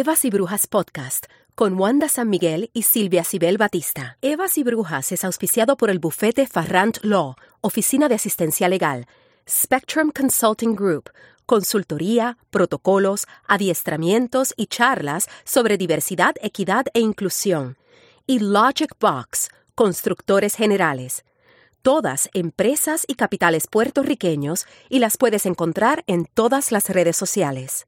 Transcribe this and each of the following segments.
Evas y Brujas Podcast con Wanda San Miguel y Silvia Cibel Batista. Evas y Brujas es auspiciado por el bufete Farrant Law, Oficina de Asistencia Legal, Spectrum Consulting Group, consultoría, protocolos, adiestramientos y charlas sobre diversidad, equidad e inclusión. Y Logic Box, constructores generales. Todas empresas y capitales puertorriqueños y las puedes encontrar en todas las redes sociales.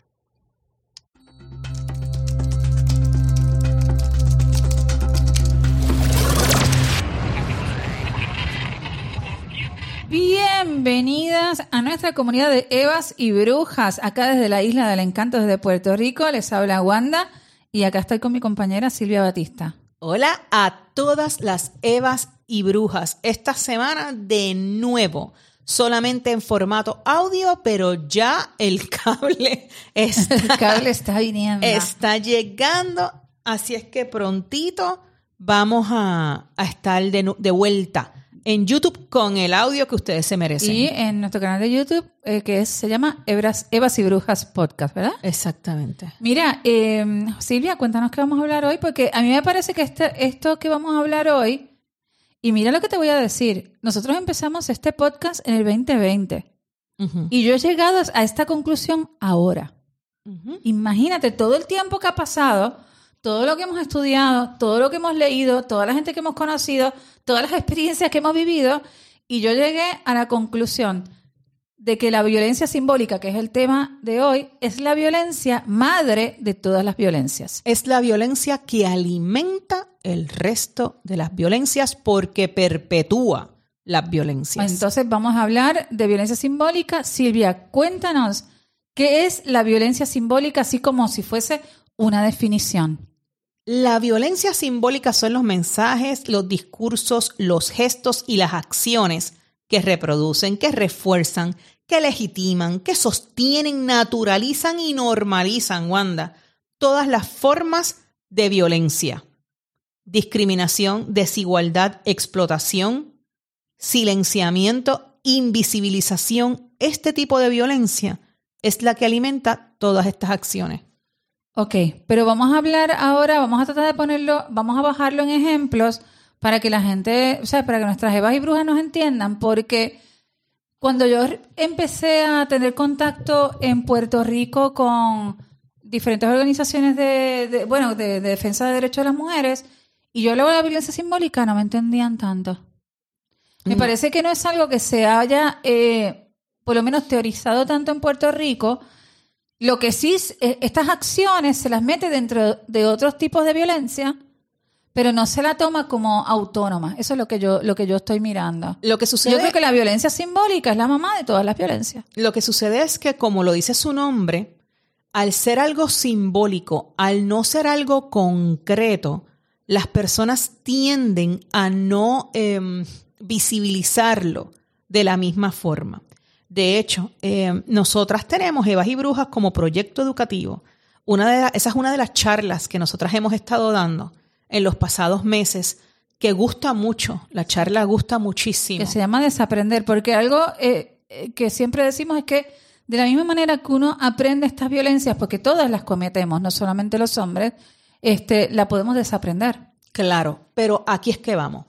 Bienvenidas a nuestra comunidad de Evas y Brujas, acá desde la Isla del Encanto, desde Puerto Rico. Les habla Wanda y acá estoy con mi compañera Silvia Batista. Hola a todas las Evas y Brujas. Esta semana de nuevo, solamente en formato audio, pero ya el cable está, El cable está viniendo. está llegando. Así es que prontito vamos a, a estar de vuelta en YouTube con el audio que ustedes se merecen. Y en nuestro canal de YouTube, eh, que es- se llama Evas, Evas y Brujas Podcast, ¿verdad? Exactamente. Mira, eh, Silvia, cuéntanos qué vamos a hablar hoy, porque a mí me parece que este, esto que vamos a hablar hoy, y mira lo que te voy a decir, nosotros empezamos este podcast en el 2020 Ujú. y yo he llegado a esta conclusión ahora. Imagínate todo el tiempo que ha pasado, todo lo que hemos estudiado, todo lo que hemos leído, toda la gente que hemos conocido, todas las experiencias que hemos vivido, y yo llegué a la conclusión de que la violencia simbólica, que es el tema de hoy, es la violencia madre de todas las violencias. Es la violencia que alimenta el resto de las violencias porque perpetúa las violencias. Entonces vamos a hablar de violencia simbólica. Silvia, cuéntanos qué es la violencia simbólica, así como si fuese una definición. La violencia simbólica son los mensajes, los discursos, los gestos y las acciones que reproducen, que refuerzan, que legitiman, que sostienen, naturalizan y normalizan, Wanda, todas las formas de violencia. Discriminación, desigualdad, explotación, silenciamiento, invisibilización. Este tipo de violencia es la que alimenta todas estas acciones. Ok, pero vamos a hablar ahora, vamos a tratar de ponerlo, vamos a bajarlo en ejemplos para que la gente, o sea, para que nuestras evas y brujas nos entiendan, porque cuando yo empecé a tener contacto en Puerto Rico con diferentes organizaciones de, de- bueno, de, de defensa de derechos de las mujeres, y yo hablaba de la violencia simbólica, no me entendían tanto. Me No. parece que no es algo que se haya, eh, por lo menos, teorizado tanto en Puerto Rico. Lo que sí, es- eh, estas acciones se las mete dentro de otros tipos de violencia, pero no se la toma como autónoma. Eso es lo que yo, lo que yo estoy mirando. Lo que sucede Yo creo que la violencia simbólica es la mamá de todas las violencias. Lo que sucede es que, como lo dice su nombre, al ser algo simbólico, al no ser algo concreto, las personas tienden a no em, visibilizarlo de la misma forma. De hecho, em, nosotras tenemos Evas y Brujas como proyecto educativo. Una de la- esa es una de las charlas que nosotras hemos estado dando en los pasados meses, que gusta mucho. La charla gusta muchísimo. que se llama desaprender, porque algo eh, eh, que siempre decimos es que de la misma manera que uno aprende estas violencias, porque todas las cometemos, no solamente los hombres, este, la podemos desaprender. Claro, pero aquí es que vamos.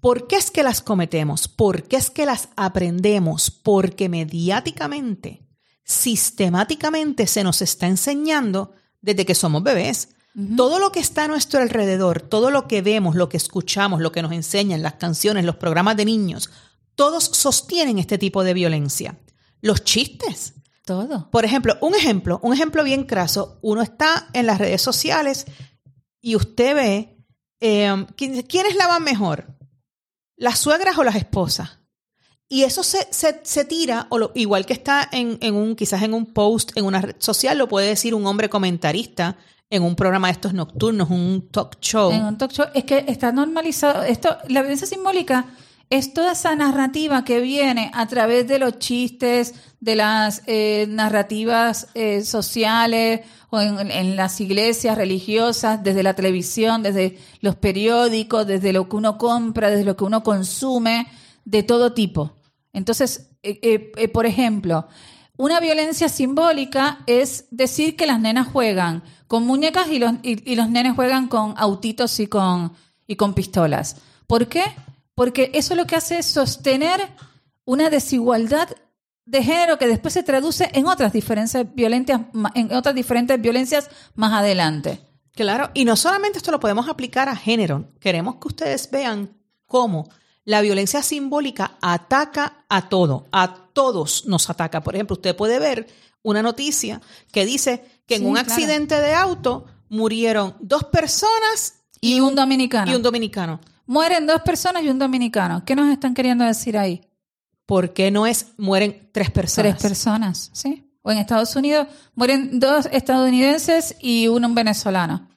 ¿Por qué es que las cometemos? ¿Por qué es que las aprendemos? Porque mediáticamente, sistemáticamente se nos está enseñando desde que somos bebés. Todo lo que está a nuestro alrededor, todo lo que vemos, lo que escuchamos, lo que nos enseñan, las canciones, los programas de niños, todos sostienen este tipo de violencia. Los chistes, Todo. por ejemplo, un ejemplo, un ejemplo bien craso. Uno está en las redes sociales y usted ve eh, ¿quién- quiénes lavan mejor, las suegras o las esposas. Y eso se, se, se tira, o lo- igual que está en, en un, quizás en un post, en una red social, lo puede decir un hombre comentarista en un programa de estos nocturnos, un talk show. En un talk show es que está normalizado. Esto, la violencia simbólica es toda esa narrativa que viene a través de los chistes, de las eh, narrativas eh, sociales o en, las iglesias religiosas, desde la televisión, desde los periódicos, desde lo que uno compra, desde lo que uno consume, de todo tipo. Entonces, eh, eh, por ejemplo, una violencia simbólica es decir que las nenas juegan con muñecas y los, y, y los nenes juegan con autitos y con, y con pistolas. ¿Por qué? Porque eso lo que hace es sostener una desigualdad de género que después se traduce en otras diferencias violentas, en otras diferentes violencias más adelante. Claro, y no solamente esto lo podemos aplicar a género, queremos que ustedes vean cómo la violencia simbólica ataca a todo, a todos nos ataca. Por ejemplo, usted puede ver una noticia que dice que en Sí, un claro. accidente de auto murieron dos personas Y un dominicano. y un dominicano. Mueren dos personas y un dominicano. ¿Qué nos están queriendo decir ahí? ¿Por qué no es mueren tres personas? Tres personas, ¿sí? O en Estados Unidos mueren dos estadounidenses y uno venezolano.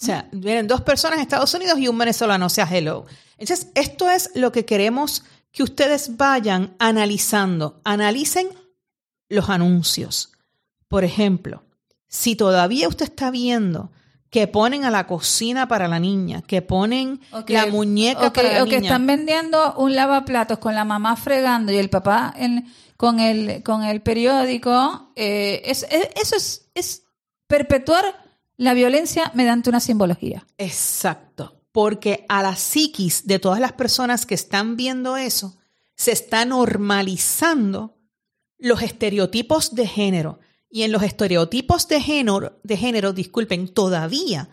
O sea, vienen dos personas en Estados Unidos y un venezolano, o sea, hello. Entonces, esto es lo que queremos que ustedes vayan analizando. Analicen los anuncios. Por ejemplo, si todavía usted está viendo que ponen a la cocina para la niña, que ponen la muñeca para la o que niña. están vendiendo un lavaplatos con la mamá fregando y el papá en- con, el, con el periódico, eh, es- es- eso es, es perpetuar la violencia mediante una simbología. Exacto, porque a la psiquis de todas las personas que están viendo eso, se está normalizando los estereotipos de género. Y en los estereotipos de género, de género, disculpen, todavía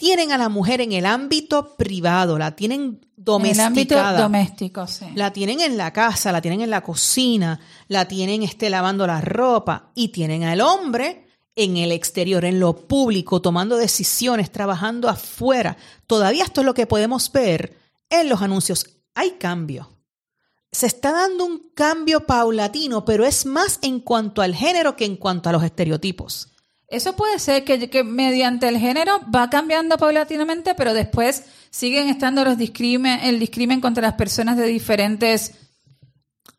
tienen a la mujer en el ámbito privado, la tienen En el ámbito domesticada. doméstico, sí. La tienen en la casa, la tienen en la cocina, la tienen este, lavando la ropa y tienen al hombre en el exterior, en lo público, tomando decisiones, trabajando afuera. Todavía esto es lo que podemos ver en los anuncios. Hay cambio. Se está dando un cambio paulatino, pero es más en cuanto al género que en cuanto a los estereotipos. Eso puede ser que, que mediante el género va cambiando paulatinamente, pero después siguen estando los discrimen, el discrimen contra las personas de diferentes,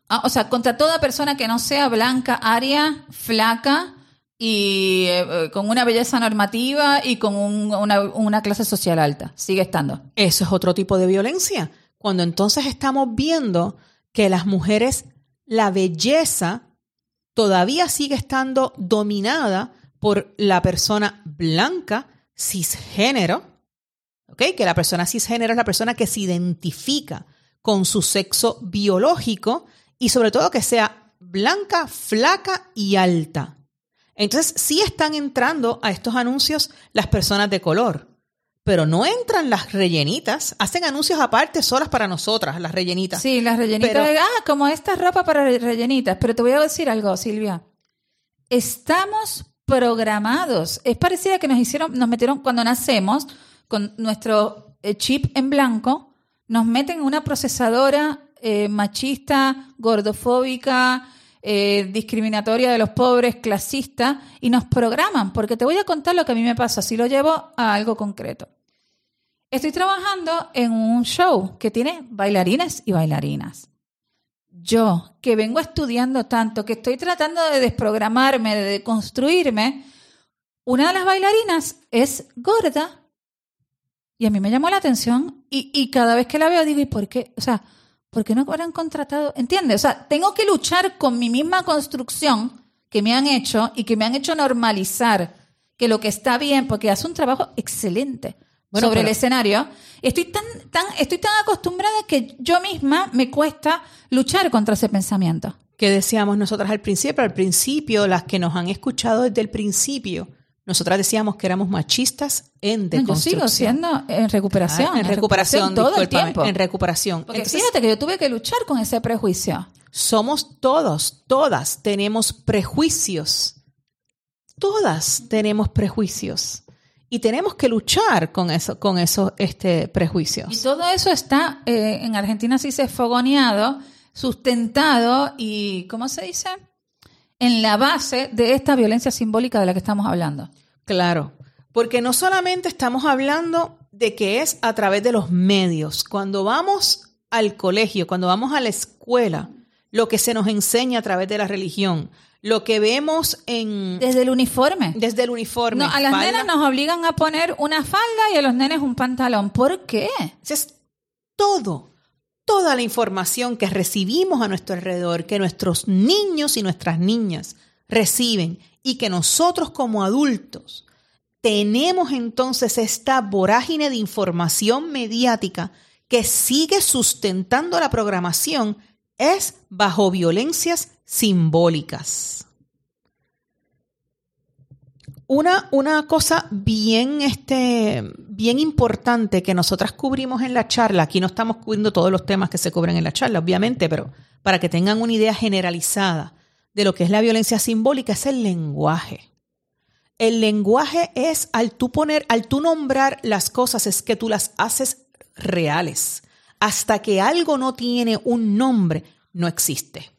ah, o sea, contra toda persona que no sea blanca, aria, flaca y eh, eh, con una belleza normativa y con un- una, una clase social alta. Sigue estando. Eso es otro tipo de violencia. Cuando entonces estamos viendo que las mujeres, la belleza todavía sigue estando dominada por la persona blanca, cisgénero, ¿ok? Que la persona cisgénero es la persona que se identifica con su sexo biológico y sobre todo que sea blanca, flaca y alta. Entonces sí están entrando a estos anuncios las personas de color, pero no entran las rellenitas, hacen anuncios aparte solas para nosotras, las rellenitas. Sí, las rellenitas. Pero- de- ah, como esta ropa para re- rellenitas. Pero te voy a decir algo, Silvia. Estamos programados. Es parecido a que nos hicieron, nos metieron cuando nacemos con nuestro eh, chip en blanco, nos meten en una procesadora eh, machista, gordofóbica, eh, discriminatoria de los pobres, clasista, y nos programan, porque te voy a contar lo que a mí me pasa, si lo llevo a algo concreto. Estoy trabajando en un show que tiene bailarines y bailarinas. Yo, que vengo estudiando tanto, que estoy tratando de desprogramarme, de deconstruirme, una de las bailarinas es gorda y a mí me llamó la atención y, y cada vez que la veo digo, ¿y por qué? O sea, ¿por qué no habrán contratado? ¿Entiendes? O sea, tengo que luchar con mi misma construcción que me han hecho y que me han hecho normalizar que lo que está bien, porque hace un trabajo excelente Bueno, sobre pero- el escenario. Estoy tan, tan, estoy tan acostumbrada que yo misma me cuesta luchar contra ese pensamiento. que decíamos nosotras al principio, al principio, las que nos han escuchado desde el principio, nosotras decíamos que éramos machistas en No, yo deconstrucción. sigo siendo en recuperación. Ah, en recuperación, todo el tiempo. en recuperación. Porque Entonces, fíjate que yo tuve que luchar con ese prejuicio. somos todos, todas tenemos prejuicios. Todas tenemos prejuicios. Y tenemos que luchar con eso, con esos este, Y prejuicios. todo eso está, eh, en Argentina sí se fogoneado, sustentado y, ¿cómo se dice? En la base de esta violencia simbólica de la que estamos hablando. Claro, porque no solamente estamos hablando de que es a través de los medios. Cuando vamos al colegio, cuando vamos a la escuela, lo que se nos enseña a través de la religión, lo que vemos en Desde el uniforme. desde el uniforme. No, a las falda, nenas nos obligan a poner una falda y a los nenes un pantalón. ¿Por qué? Es todo, toda la información que recibimos a nuestro alrededor, que nuestros niños y nuestras niñas reciben y que nosotros como adultos tenemos entonces esta vorágine de información mediática que sigue sustentando la programación es bajo violencias simbólicas. Una, una, cosa bien, este, bien importante que nosotras cubrimos en la charla, aquí no estamos cubriendo todos los temas que se cubren en la charla, obviamente, pero para que tengan una idea generalizada de lo que es la violencia simbólica, es el lenguaje. El lenguaje es al tú poner, al tú nombrar las cosas, es que tú las haces reales. Hasta que algo no tiene un nombre, no existe.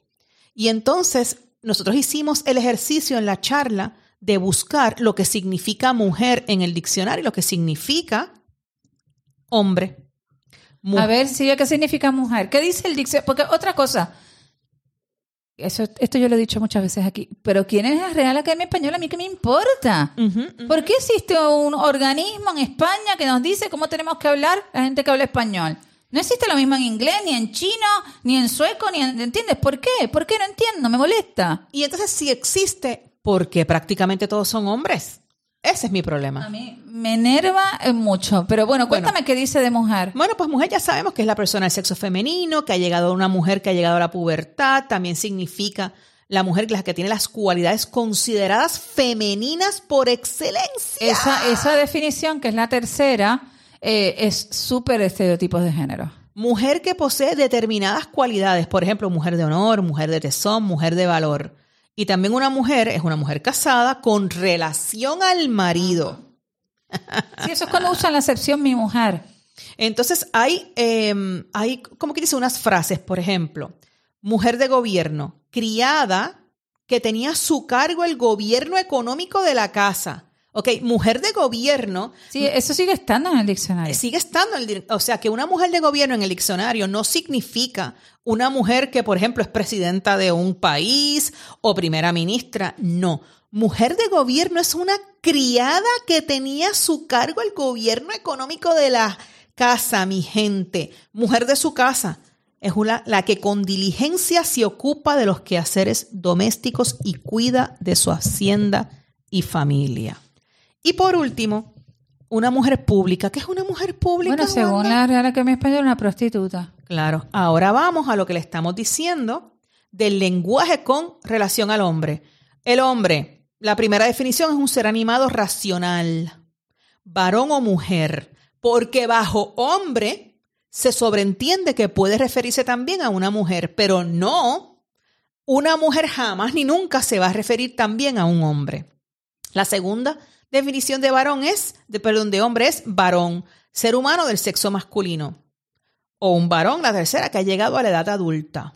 Y entonces nosotros hicimos el ejercicio en la charla de buscar lo que significa mujer en el diccionario, lo que significa hombre. A ver, si ¿qué significa mujer? ¿Qué dice el diccionario? Porque otra cosa, eso, esto yo lo he dicho muchas veces aquí, pero ¿quién es la Real Academia Española? A mí qué me importa. ¿Por qué existe un organismo en España que nos dice cómo tenemos que hablar la gente que habla español? No existe lo mismo en inglés, ni en chino, ni en sueco, ni en... ¿Entiendes? ¿Por qué? ¿Por qué no entiendo? Me molesta. Y entonces si existe, porque prácticamente todos son hombres. Ese es mi problema. A mí me enerva mucho. Pero bueno, cuéntame qué dice de mujer. Bueno, pues mujer ya sabemos que es la persona del sexo femenino, que ha llegado a una mujer que ha llegado a la pubertad. También significa la mujer la que tiene las cualidades consideradas femeninas por excelencia. Esa, esa definición, que es la tercera, eh, es súper estereotipos de género. Mujer que posee determinadas cualidades, por ejemplo, mujer de honor, mujer de tesón, mujer de valor. Y también una mujer es una mujer casada con relación al marido. Sí, eso es cuando usan la excepción mi mujer. Entonces hay, eh, hay, como que dice, unas frases, por ejemplo, mujer de gobierno, criada que tenía a su cargo el gobierno económico de la casa. Ok, mujer de gobierno. Sí, eso sigue estando en el diccionario. Sigue estando, en el, o sea, que una mujer de gobierno en el diccionario no significa una mujer que, por ejemplo, es presidenta de un país o primera ministra. No, mujer de gobierno es una criada que tenía a su cargo el gobierno económico de la casa, mi gente. Mujer de su casa es una, la que con diligencia se ocupa de los quehaceres domésticos y cuida de su hacienda y familia. Y por último, una mujer pública. ¿Qué es una mujer pública? Bueno, según la Real Academia Española, una prostituta. Claro. Ahora vamos a lo que le estamos diciendo del lenguaje con relación al hombre. El hombre, la primera definición es un ser animado racional, varón o mujer, porque bajo hombre se sobreentiende que puede referirse también a una mujer, pero no, una mujer jamás ni nunca se va a referir también a un hombre. La segunda definición de varón es, de, perdón, de hombre es varón, ser humano del sexo masculino. O un varón, la tercera, que ha llegado a la edad adulta.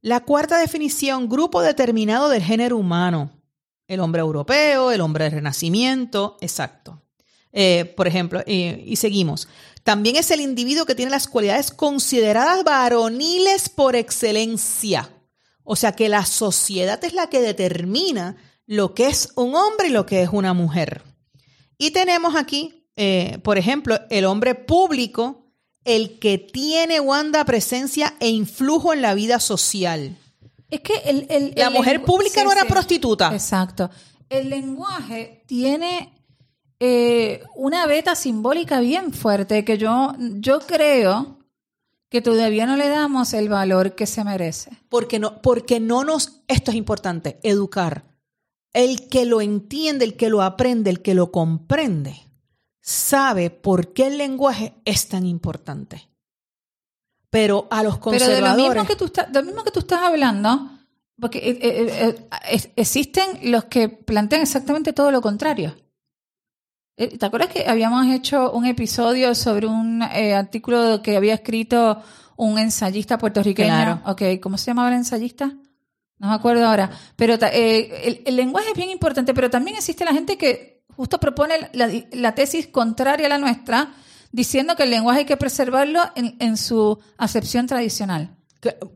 La cuarta definición, grupo determinado del género humano. El hombre europeo, el hombre del renacimiento, exacto. Eh, por ejemplo, y seguimos. También es el individuo que tiene las cualidades consideradas varoniles por excelencia. O sea que la sociedad es la que determina lo que es un hombre y lo que es una mujer. Y tenemos aquí, eh, por ejemplo, el hombre público, el que tiene Wanda presencia e influjo en la vida social. Es que el, la mujer pública no era prostituta. Exacto. El lenguaje tiene eh, una beta simbólica bien fuerte que yo, yo creo que todavía no le damos el valor que se merece. Porque no, porque no nos, esto es importante, educar. El que lo entiende, el que lo aprende, el que lo comprende, sabe por qué el lenguaje es tan importante. Pero a los conservadores... Pero de lo mismo que tú, estás, mismo que tú estás hablando, porque eh, eh, eh, existen los que plantean exactamente todo lo contrario. ¿Te acuerdas que habíamos hecho un episodio sobre un artículo que había escrito un ensayista puertorriqueño? Okay, ¿cómo se llamaba el ensayista? No me acuerdo ahora. Pero eh, el, lenguaje es bien importante, pero también existe la gente que justo propone la, tesis contraria a la nuestra, diciendo que el lenguaje hay que preservarlo en, su acepción tradicional.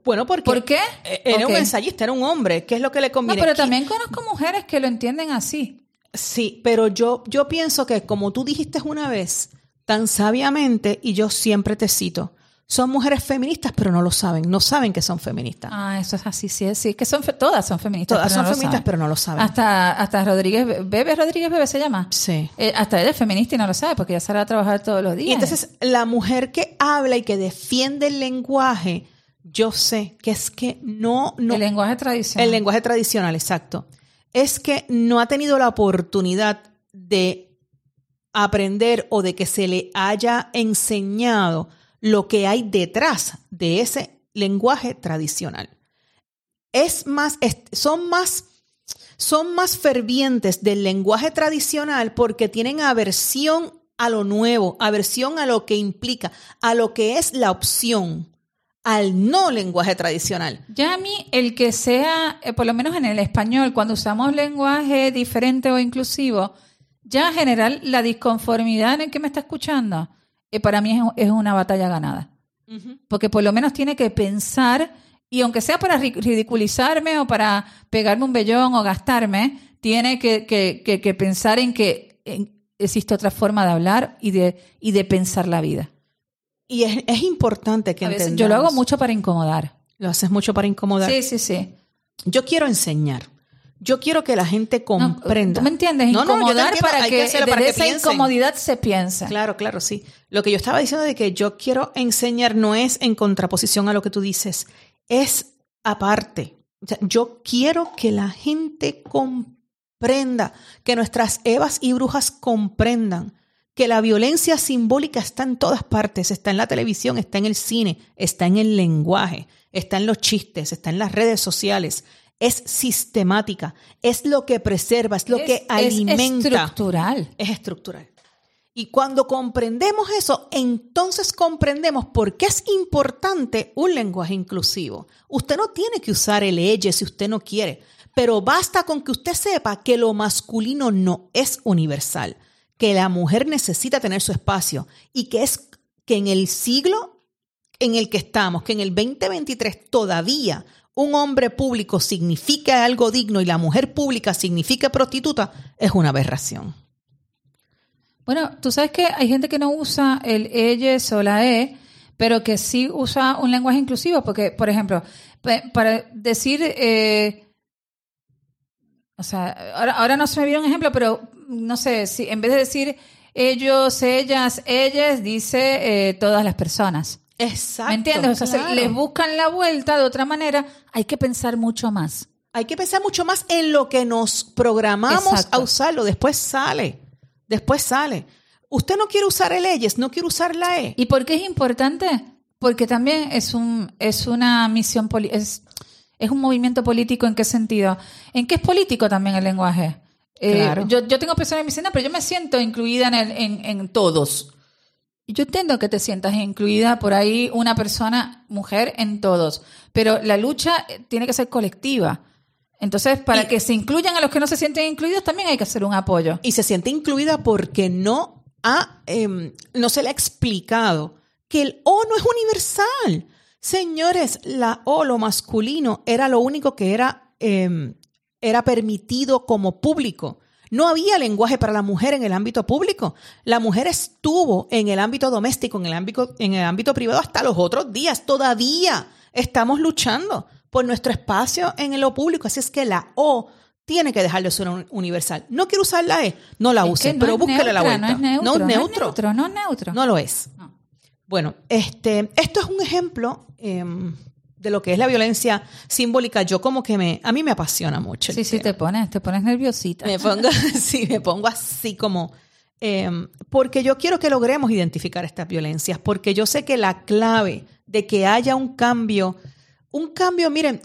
bueno, porque ¿Por qué? E, era un ensayista, era un hombre. ¿Qué es lo que le conviene? No, pero también conozco mujeres que lo entienden así. Sí, pero yo, yo pienso que como tú dijiste una vez, tan sabiamente, y yo siempre te cito, son mujeres feministas, pero no lo saben, no saben que son feministas. Ah, eso es así, sí, sí, que son todas son feministas. Todas son no feministas, pero no lo saben. Hasta, hasta Rodríguez, Bebe Rodríguez Bebe se llama. Sí. Eh, hasta ella es feminista y no lo sabe porque ella sale a trabajar todos los días. Y entonces la mujer que habla y que defiende el lenguaje, yo sé que es que no, no el lenguaje tradicional. El lenguaje tradicional, exacto. Es que no ha tenido la oportunidad de aprender o de que se le haya enseñado lo que hay detrás de ese lenguaje tradicional. Es más, son más, son más fervientes del lenguaje tradicional porque tienen aversión a lo nuevo, aversión a lo que implica, a lo que es la opción, al no lenguaje tradicional. Ya a mí, el que sea, eh, por lo menos en el español, cuando usamos lenguaje diferente o inclusivo, ya en general la disconformidad en el que me está escuchando, eh, para mí es, es una batalla ganada. Porque por lo menos tiene que pensar, y aunque sea para ri- ridiculizarme o para pegarme un vellón o gastarme, tiene que, que- que- que pensar en que en- existe otra forma de hablar y de, y de pensar la vida. Y es, es importante que A veces entendamos. yo lo hago mucho para incomodar. Lo haces mucho para incomodar. Sí, sí, sí. Yo quiero enseñar. Yo quiero que la gente No, comprenda. ¿Tú me entiendes? No, no, Incomodar entiendo. para que, desde para que esa incomodidad se piensa. Claro, claro, sí. Lo que yo estaba diciendo de que yo quiero enseñar no es en contraposición a lo que tú dices, es aparte. O sea, yo quiero que la gente comprenda, que nuestras Evas y brujas comprendan que la violencia simbólica está en todas partes, está en la televisión, está en el cine, está en el lenguaje, está en los chistes, está en las redes sociales. Es sistemática, es lo que preserva, es lo Es- que es alimenta estructural. es estructural. Y cuando comprendemos eso, entonces comprendemos por qué es importante un lenguaje inclusivo. Usted no tiene que usar el ella si usted no quiere, pero basta con que usted sepa que lo masculino no es universal, que la mujer necesita tener su espacio y que es que en el siglo en el que estamos, que en el 2023 todavía un hombre público significa algo digno y la mujer pública significa prostituta, es una aberración. Bueno, tú sabes que hay gente que no usa el ellos o la e, pero que sí usa un lenguaje inclusivo, porque, por ejemplo, para decir, eh, o sea, ahora, ahora no se me viene un ejemplo, pero no sé, si en vez de decir ellos, ellas, ellas, dice eh, todas las personas. Exacto. ¿Me entiendes? O sea, claro. les buscan la vuelta de otra manera, hay que pensar mucho más. Hay que pensar mucho más en lo que nos programamos Exacto. a usarlo. Después sale. Después sale. Usted no quiere usar el ellos, no quiere usar la E. ¿Y por qué es importante? Porque también es un es una misión es, es un movimiento político en qué sentido? En qué es político también el lenguaje. Eh, Claro. yo, yo tengo personas que me dicen, "No, pero yo me siento incluida en, el, en, en todos. Yo entiendo que te sientas incluida por ahí una persona, mujer, en todos. Pero la lucha eh, tiene que ser colectiva. Entonces, para Y- que se incluyan a los que no se sienten incluidos, también hay que hacer un apoyo. Y se siente incluida porque no, ha, em, no se le ha explicado que el O no es universal. Señores, la O, lo masculino, era lo único que era, em, era permitido como público. No había lenguaje para la mujer en el ámbito público. La mujer estuvo en el ámbito doméstico, en el ámbito, en el ámbito privado hasta los otros días. Todavía estamos luchando por nuestro espacio en lo público. Así es que la O tiene que dejar de ser un- universal. No quiero usar la E, no la Es use, no pero búsquele la vuelta. No es neutro. No es neutro. neutro. No es neutro. No lo es. No. Bueno, este, esto es un ejemplo em, de lo que es la violencia simbólica. Yo como que me, a mí me apasiona mucho. el Sí, sí, te pones, te pones nerviosita. Me pongo, sí, me pongo así como, em, porque yo quiero que logremos identificar estas violencias, porque yo sé que la clave de que haya un cambio, un cambio, miren,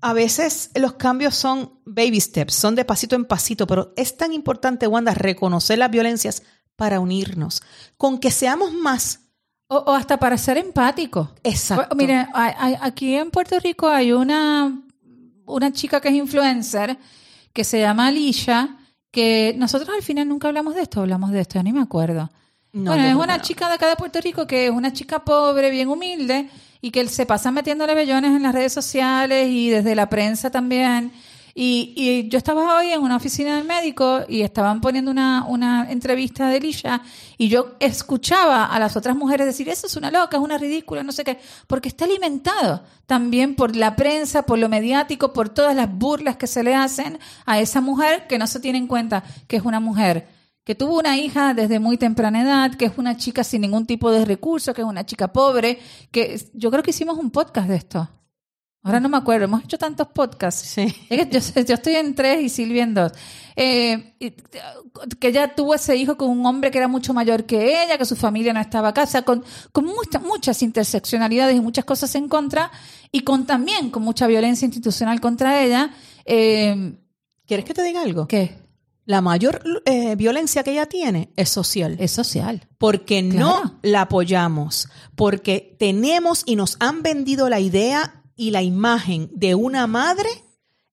a veces los cambios son baby steps, son de pasito en pasito, pero es tan importante, Wanda, reconocer las violencias para unirnos, con que seamos más. O, o hasta para ser empático. Exacto. O- Mire, hay- hay- aquí en Puerto Rico hay una, una chica que es influencer que se llama Alicia, que nosotros al final nunca hablamos de esto, hablamos de esto, ya ni me acuerdo. No, bueno, yo es una no. chica de acá de Puerto Rico que es una chica pobre, bien humilde, y que se pasa metiéndole bellones en las redes sociales y desde la prensa también. Y, y yo estaba hoy en una oficina del médico y estaban poniendo una, una entrevista de Lisha y yo escuchaba a las otras mujeres decir, eso es una loca, es una ridícula, no sé qué, porque está alimentado también por la prensa, por lo mediático, por todas las burlas que se le hacen a esa mujer que no se tiene en cuenta que es una mujer que tuvo una hija desde muy temprana edad, que es una chica sin ningún tipo de recursos, que es una chica pobre, que yo creo que hicimos un podcast de esto. Ahora no me acuerdo, hemos hecho tantos podcasts. Sí. Yo, yo estoy en tres y Silvia en dos. Eh, que ella tuvo ese hijo con un hombre que era mucho mayor que ella, que su familia no estaba acá, o sea, con, con mucha- muchas interseccionalidades y muchas cosas en contra, y con también con mucha violencia institucional contra ella. Eh, ¿Quieres que te diga algo? ¿Qué? La mayor eh, violencia que ella tiene es social. Es social. porque no la apoyamos, porque tenemos y nos han vendido la idea y la imagen de una madre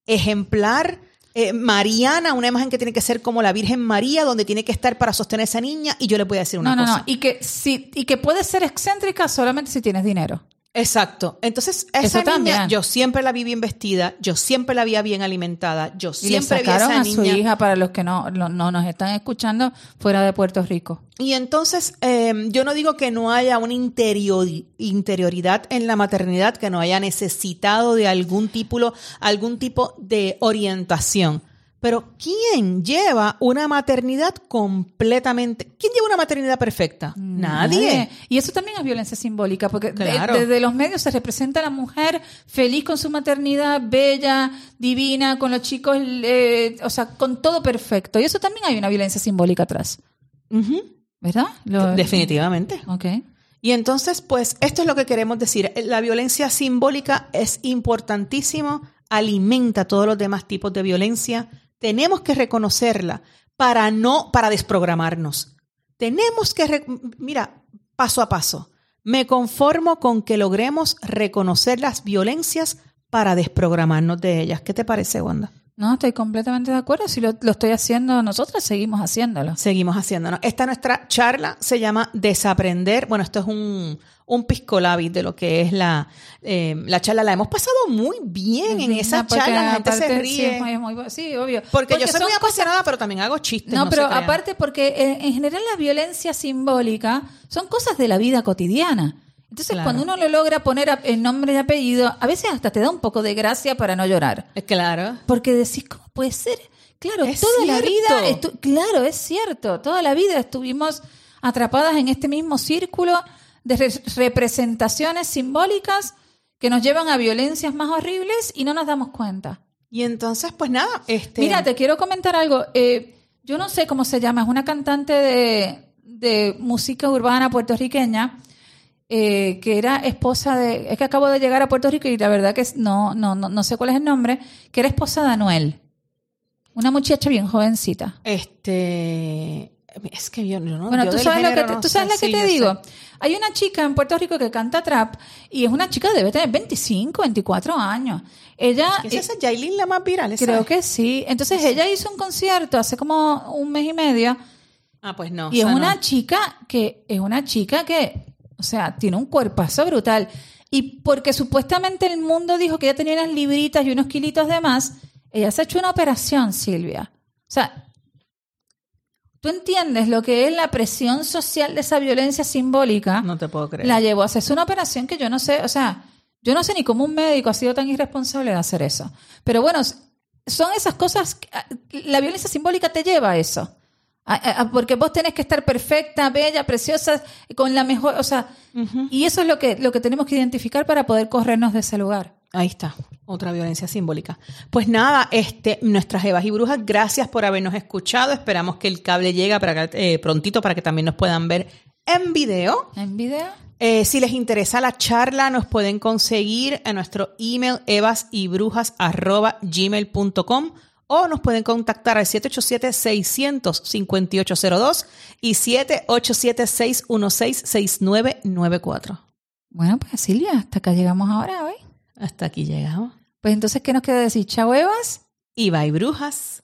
ejemplar, eh, mariana, una imagen que tiene que ser como la Virgen María, donde tiene que estar para sostener a esa niña. Y yo le voy a decir una No, no, cosa. no. Y que, si, y que puedes ser excéntrica solamente si tienes dinero. Exacto. Entonces, esa Eso niña, también. yo siempre la vi bien vestida, yo siempre la vi bien alimentada, yo Y le siempre vi a esa a su niña. hija, para los que no, no, no nos están escuchando, fuera de Puerto Rico. Y entonces, eh, yo no digo que no haya una interiori- interioridad en la maternidad, que no haya necesitado de algún tipo, algún tipo de orientación. Pero ¿quién lleva una maternidad completamente? ¿Quién lleva una maternidad perfecta? Nadie. Y eso también es violencia simbólica, porque de- desde los medios se representa a la mujer feliz con su maternidad, bella, divina, con los chicos, eh, o sea, con todo perfecto. Y eso también hay una violencia simbólica atrás. ¿verdad? Lo- Definitivamente. Ok. Y entonces, pues, esto es lo que queremos decir. La violencia simbólica es importantísimo, alimenta todos los demás tipos de violencia. Tenemos que reconocerla para no, para desprogramarnos. Tenemos que, mira, paso a paso. Me conformo con que logremos reconocer las violencias para desprogramarnos de ellas. ¿Qué te parece, Wanda? No, estoy completamente de acuerdo. Si lo, lo estoy haciendo, nosotras seguimos haciéndolo. Seguimos haciéndonos. Esta nuestra charla se llama Desaprender. Bueno, esto es un, un pisco labis de lo que es la, eh, la charla. La hemos pasado muy bien en esa No, charla. La gente se ríe. Sí, es muy- sí, obvio. porque, yo soy muy cosas- apasionada, pero también hago chistes. No, No, pero aparte porque eh, en general la violencia simbólica son cosas de la vida cotidiana. Entonces, Claro. cuando uno lo logra poner el nombre y apellido, a veces hasta te da un poco de gracia para no llorar. Eh, Claro. Porque decís, ¿cómo puede ser? Claro, Es toda la vida, claro, es cierto, toda la vida estuvimos atrapadas en este mismo círculo de re- representaciones simbólicas que nos llevan a violencias más horribles y no nos damos cuenta. Y entonces, pues nada, este. Mira, te quiero comentar algo. Eh, yo no sé cómo se llama, es una cantante de, de música urbana puertorriqueña eh, que era esposa de. Es que acabo de llegar a Puerto Rico y la verdad que es- no, no, no, no sé cuál es el nombre, que era esposa de Anuel. Una muchacha bien jovencita. Este. Es que yo no. Bueno, yo tú sabes, lo que, género te, no tú sabes lo que Sí, te sé. digo. Hay una chica en Puerto Rico que canta trap y es una chica, debe tener 25, 24 años. Ella. ¿Qué es esa Yailin la más viral? esa Creo es? que sí. Entonces ella hizo un concierto hace como un mes y medio Ah, pues no. y es no. una chica que es una chica que, o sea, tiene un cuerpazo brutal. Y porque supuestamente el mundo dijo que ella tenía unas libritas y unos kilitos de más, ella se ha hecho una operación, Silvia. O sea, ¿tú entiendes lo que es la presión social de esa violencia simbólica? No te puedo creer. La llevó a hacerse una operación que yo no sé, o sea, yo no sé ni cómo un médico ha sido tan irresponsable de hacer eso. Pero bueno, son esas cosas, que- a- la violencia simbólica te lleva a eso. A- a- a- porque vos tenés que estar perfecta, bella, preciosa, con la mejor, o sea, y eso es lo que, lo que tenemos que identificar para poder corrernos de ese lugar. Ahí está, otra violencia simbólica. Pues nada, este, nuestras Evas y Brujas, gracias por habernos escuchado. Esperamos que el cable llegue para que, eh, prontito para que también nos puedan ver en video. ¿En video? Eh, si les interesa la charla, nos pueden conseguir en nuestro email evasybrujас@gmail.com o nos pueden contactar al 787-600-5802 y 787-616-6994. Bueno, pues Silvia, hasta acá llegamos ahora hoy. Hasta aquí llegamos. Pues entonces, ¿qué nos queda decir? Chao, Evas. Y bye, brujas.